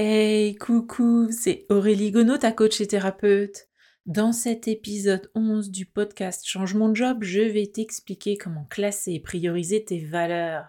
Hey, coucou, c'est Aurélie Gonod, ta coach et thérapeute. Dans cet épisode 11 du podcast Change mon job, je vais t'expliquer comment classer et prioriser tes valeurs.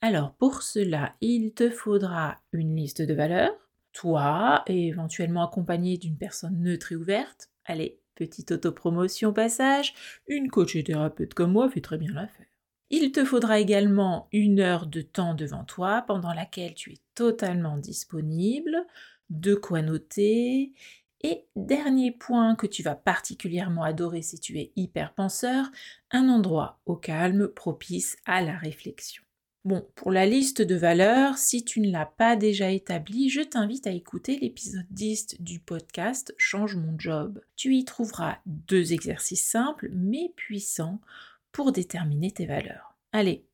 Alors pour cela, il te faudra une liste de valeurs, toi, et éventuellement accompagné d'une personne neutre et ouverte. Allez, petite autopromotion passage, une coach et thérapeute comme moi fait très bien l'affaire. Il te faudra également une heure de temps devant toi pendant laquelle tu es totalement disponible, de quoi noter. Et dernier point que tu vas particulièrement adorer si tu es hyper penseur, un endroit au calme propice à la réflexion. Bon, pour la liste de valeurs, si tu ne l'as pas déjà établie, je t'invite à écouter l'épisode 10 du podcast Change mon job. Tu y trouveras deux exercices simples mais puissants pour déterminer tes valeurs. Allez,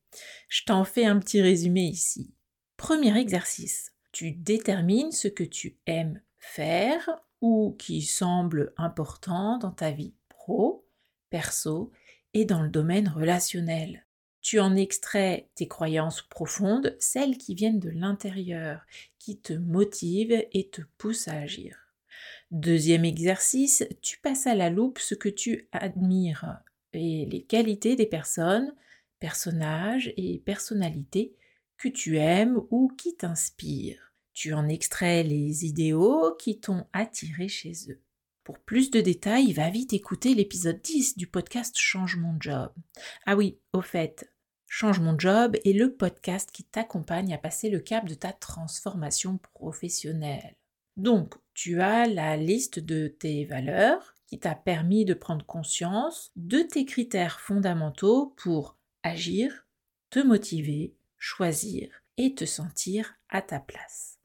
je t'en fais un petit résumé ici. Premier exercice, tu détermines ce que tu aimes faire ou qui semble important dans ta vie pro, perso et dans le domaine relationnel. Tu en extrais tes croyances profondes, celles qui viennent de l'intérieur, qui te motivent et te poussent à agir. Deuxième exercice, tu passes à la loupe ce que tu admires les qualités des personnes, personnages et personnalités que tu aimes ou qui t'inspirent. Tu en extrais les idéaux qui t'ont attiré chez eux. Pour plus de détails, va vite écouter l'épisode 10 du podcast Change mon job. Ah oui, au fait, Change mon job est le podcast qui t'accompagne à passer le cap de ta transformation professionnelle. Donc, tu as la liste de tes valeurs qui t'a permis de prendre conscience de tes critères fondamentaux pour agir, te motiver, choisir et te sentir à ta place.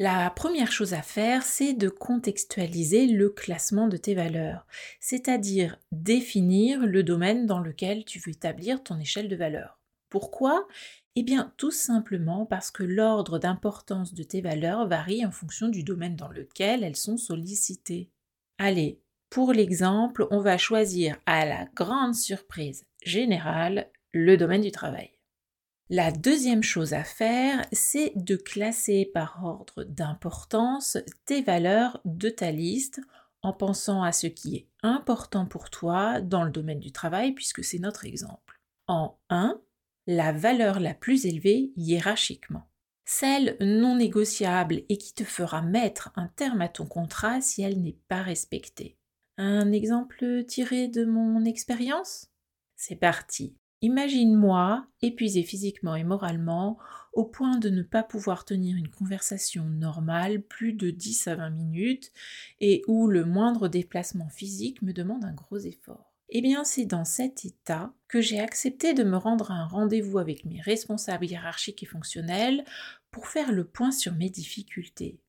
La première chose à faire, c'est de contextualiser le classement de tes valeurs, c'est-à-dire définir le domaine dans lequel tu veux établir ton échelle de valeurs. Pourquoi? Eh bien, tout simplement parce que l'ordre d'importance de tes valeurs varie en fonction du domaine dans lequel elles sont sollicitées. Allez, pour l'exemple, on va choisir à la grande surprise générale le domaine du travail. La deuxième chose à faire, c'est de classer par ordre d'importance tes valeurs de ta liste en pensant à ce qui est important pour toi dans le domaine du travail, puisque c'est notre exemple. En 1, la valeur la plus élevée hiérarchiquement. Celle non négociable et qui te fera mettre un terme à ton contrat si elle n'est pas respectée. Un exemple tiré de mon expérience? C'est parti. Imagine-moi épuisé physiquement et moralement au point de ne pas pouvoir tenir une conversation normale plus de 10 à 20 minutes et où le moindre déplacement physique me demande un gros effort. Eh bien, c'est dans cet état que j'ai accepté de me rendre à un rendez-vous avec mes responsables hiérarchiques et fonctionnels pour faire le point sur mes difficultés.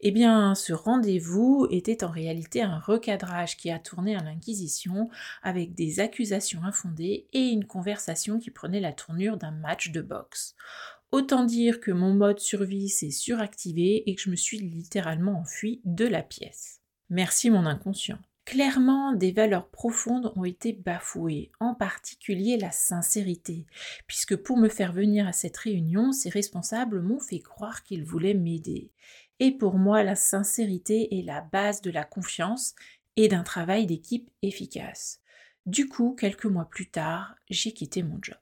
Eh bien, ce rendez-vous était en réalité un recadrage qui a tourné à l'inquisition avec des accusations infondées et une conversation qui prenait la tournure d'un match de boxe. Autant dire que mon mode survie s'est suractivé et que je me suis littéralement enfui de la pièce. Merci mon inconscient. Clairement, des valeurs profondes ont été bafouées, en particulier la sincérité, puisque pour me faire venir à cette réunion, ces responsables m'ont fait croire qu'ils voulaient m'aider. Et pour moi, la sincérité est la base de la confiance et d'un travail d'équipe efficace. Du coup, quelques mois plus tard, j'ai quitté mon job.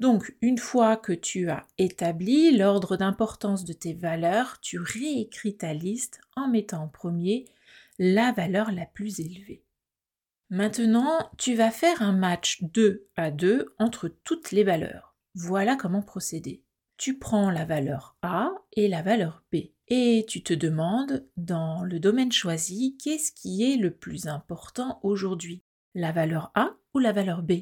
Donc, une fois que tu as établi l'ordre d'importance de tes valeurs, tu réécris ta liste en mettant en premier la valeur la plus élevée. Maintenant, tu vas faire un match 2 à 2 entre toutes les valeurs. Voilà comment procéder. Tu prends la valeur A et la valeur B et tu te demandes, dans le domaine choisi, qu'est-ce qui est le plus important aujourd'hui? La valeur A ou la valeur B?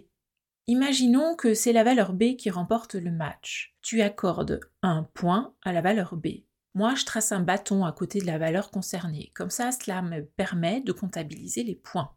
Imaginons que c'est la valeur B qui remporte le match. Tu accordes un point à la valeur B. Moi, je trace un bâton à côté de la valeur concernée. Comme ça, cela me permet de comptabiliser les points.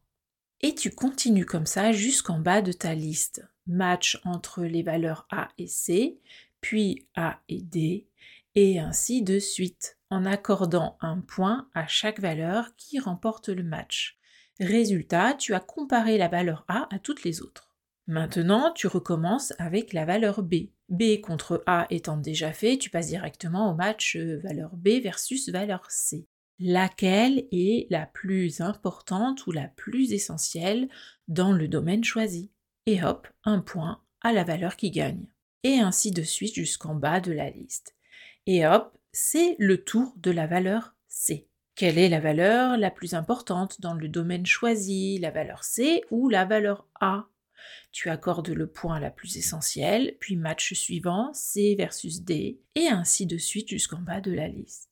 Et tu continues comme ça jusqu'en bas de ta liste. Match entre les valeurs A et C, puis A et D, et ainsi de suite, en accordant un point à chaque valeur qui remporte le match. Résultat, tu as comparé la valeur A à toutes les autres. Maintenant, tu recommences avec la valeur B. B contre A étant déjà fait, tu passes directement au match euh, valeur B versus valeur C. Laquelle est la plus importante ou la plus essentielle dans le domaine choisi? Et hop, un point à la valeur qui gagne. Et ainsi de suite jusqu'en bas de la liste. Et hop, c'est le tour de la valeur C. Quelle est la valeur la plus importante dans le domaine choisi, la valeur C ou la valeur A? Tu accordes le point la plus essentielle, puis match suivant, C versus D, et ainsi de suite jusqu'en bas de la liste.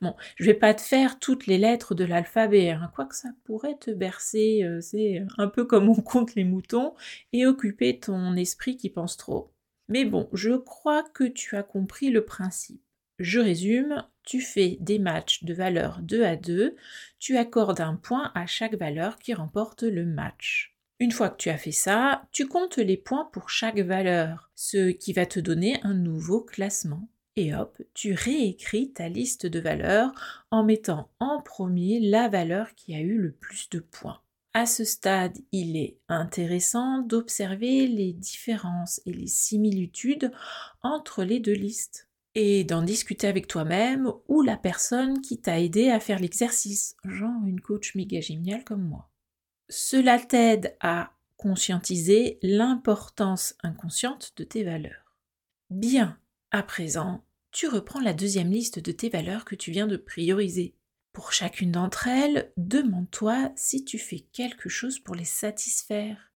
Bon, je vais pas te faire toutes les lettres de l'alphabet, hein, quoique ça pourrait te bercer, euh, c'est un peu comme on compte les moutons, et occuper ton esprit qui pense trop. Mais bon, je crois que tu as compris le principe. Je résume, tu fais des matchs de valeur 2 à 2, tu accordes un point à chaque valeur qui remporte le match. Une fois que tu as fait ça, tu comptes les points pour chaque valeur, ce qui va te donner un nouveau classement. Et hop, tu réécris ta liste de valeurs en mettant en premier la valeur qui a eu le plus de points. À ce stade, il est intéressant d'observer les différences et les similitudes entre les deux listes et d'en discuter avec toi-même ou la personne qui t'a aidé à faire l'exercice, genre une coach méga géniale comme moi. Cela t'aide à conscientiser l'importance inconsciente de tes valeurs. Bien, à présent, tu reprends la deuxième liste de tes valeurs que tu viens de prioriser. Pour chacune d'entre elles, demande-toi si tu fais quelque chose pour les satisfaire.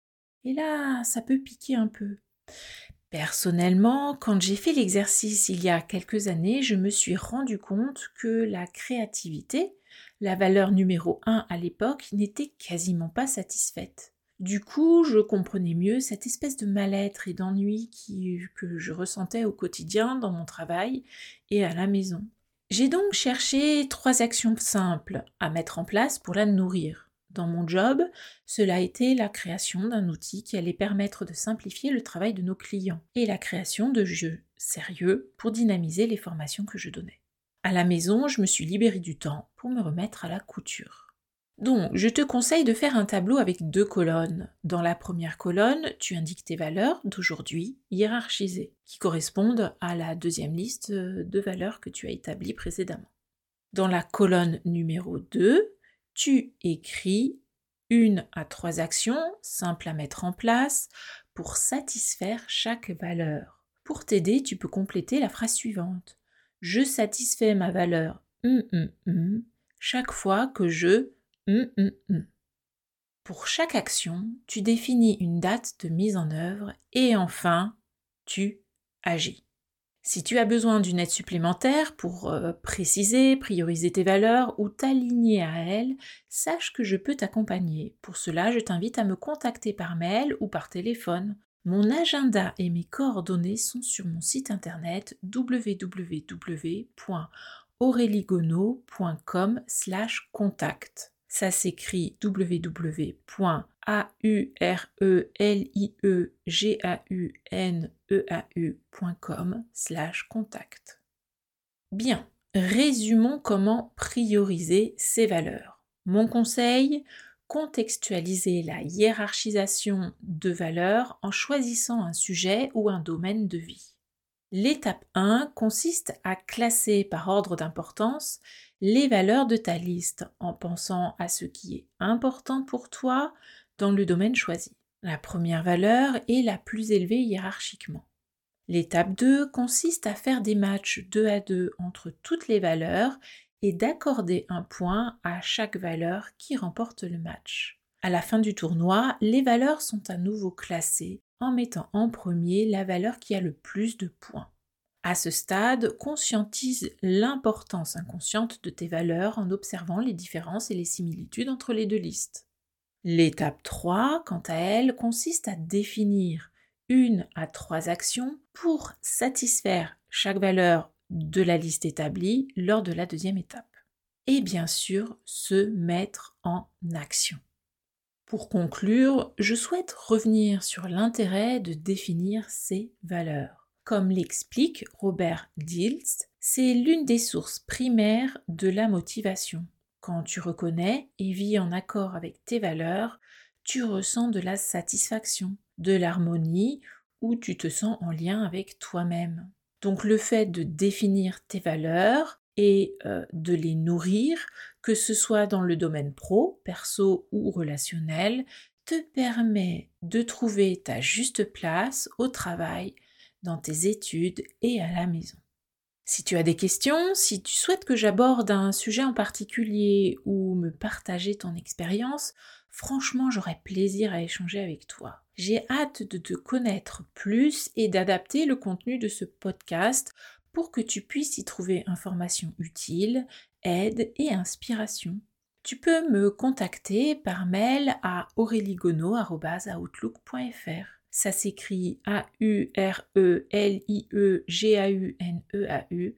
Et là, ça peut piquer un peu. Personnellement, quand j'ai fait l'exercice il y a quelques années, je me suis rendu compte que la créativité la valeur numéro 1 à l'époque n'était quasiment pas satisfaite. Du coup, je comprenais mieux cette espèce de mal-être et d'ennui que je ressentais au quotidien dans mon travail et à la maison. J'ai donc cherché trois actions simples à mettre en place pour la nourrir. Dans mon job, cela a été la création d'un outil qui allait permettre de simplifier le travail de nos clients et la création de jeux sérieux pour dynamiser les formations que je donnais. À la maison, je me suis libérée du temps pour me remettre à la couture. Donc, je te conseille de faire un tableau avec deux colonnes. Dans la première colonne, tu indiques tes valeurs d'aujourd'hui hiérarchisées, qui correspondent à la deuxième liste de valeurs que tu as établie précédemment. Dans la colonne numéro 2, tu écris une à trois actions simples à mettre en place pour satisfaire chaque valeur. Pour t'aider, tu peux compléter la phrase suivante je satisfais ma valeur hum, hum, chaque fois que je Pour chaque action, tu définis une date de mise en œuvre et enfin, tu agis. Si tu as besoin d'une aide supplémentaire pour euh, préciser, prioriser tes valeurs ou t'aligner à elles, sache que je peux t'accompagner. Pour cela, je t'invite à me contacter par mail ou par téléphone. Mon agenda et mes coordonnées sont sur mon site internet www.aureligono.com contact. Ça s'écrit www.aureligeauneau.com contact. Bien, résumons comment prioriser ces valeurs. Mon conseil, contextualiser la hiérarchisation de valeurs en choisissant un sujet ou un domaine de vie. L'étape 1 consiste à classer par ordre d'importance les valeurs de ta liste en pensant à ce qui est important pour toi dans le domaine choisi. La première valeur est la plus élevée hiérarchiquement. L'étape 2 consiste à faire des matchs 2 à 2 entre toutes les valeurs et d'accorder un point à chaque valeur qui remporte le match. À la fin du tournoi, les valeurs sont à nouveau classées en mettant en premier la valeur qui a le plus de points. À ce stade, conscientise l'importance inconsciente de tes valeurs en observant les différences et les similitudes entre les deux listes. L'étape 3, quant à elle, consiste à définir une à trois actions pour satisfaire chaque valeur de la liste établie lors de la deuxième étape. Et bien sûr, se mettre en action. Pour conclure, je souhaite revenir sur l'intérêt de définir ces valeurs. Comme l'explique Robert Dilst, c'est l'une des sources primaires de la motivation. Quand tu reconnais et vis en accord avec tes valeurs, tu ressens de la satisfaction, de l'harmonie, où tu te sens en lien avec toi-même. Donc le fait de définir tes valeurs et euh, de les nourrir, que ce soit dans le domaine pro, perso ou relationnel, te permet de trouver ta juste place au travail, dans tes études et à la maison. Si tu as des questions, si tu souhaites que j'aborde un sujet en particulier ou me partager ton expérience, franchement j'aurais plaisir à échanger avec toi. J'ai hâte de te connaître plus et d'adapter le contenu de ce podcast pour que tu puisses y trouver informations utiles, aide et inspiration. Tu peux me contacter par mail à aureligono.outlook.fr. Ça s'écrit A-U-R-E-L-I-E-G-A-U-N-E-A-U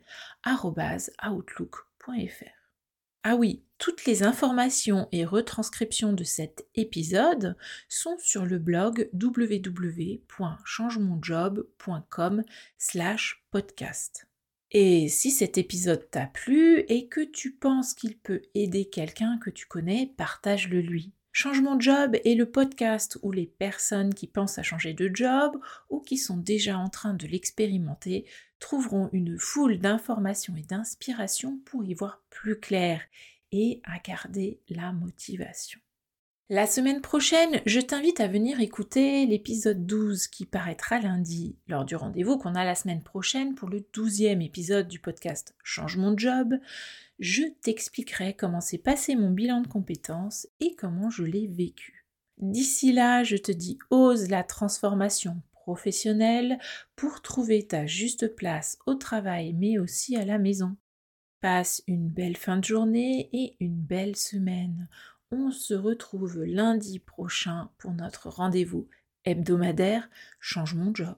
outlook.fr. Ah oui, toutes les informations et retranscriptions de cet épisode sont sur le blog www.changemonjob.com slash podcast. Et si cet épisode t'a plu et que tu penses qu'il peut aider quelqu'un que tu connais, partage-le lui. Changement de job est le podcast où les personnes qui pensent à changer de job ou qui sont déjà en train de l'expérimenter trouveront une foule d'informations et d'inspirations pour y voir plus clair et à garder la motivation. La semaine prochaine, je t'invite à venir écouter l'épisode 12 qui paraîtra lundi, lors du rendez-vous qu'on a la semaine prochaine pour le 12e épisode du podcast Change mon job. Je t'expliquerai comment s'est passé mon bilan de compétences et comment je l'ai vécu. D'ici là, je te dis ose la transformation professionnelle pour trouver ta juste place au travail mais aussi à la maison. Passe une belle fin de journée et une belle semaine on se retrouve lundi prochain pour notre rendez-vous hebdomadaire Change mon job.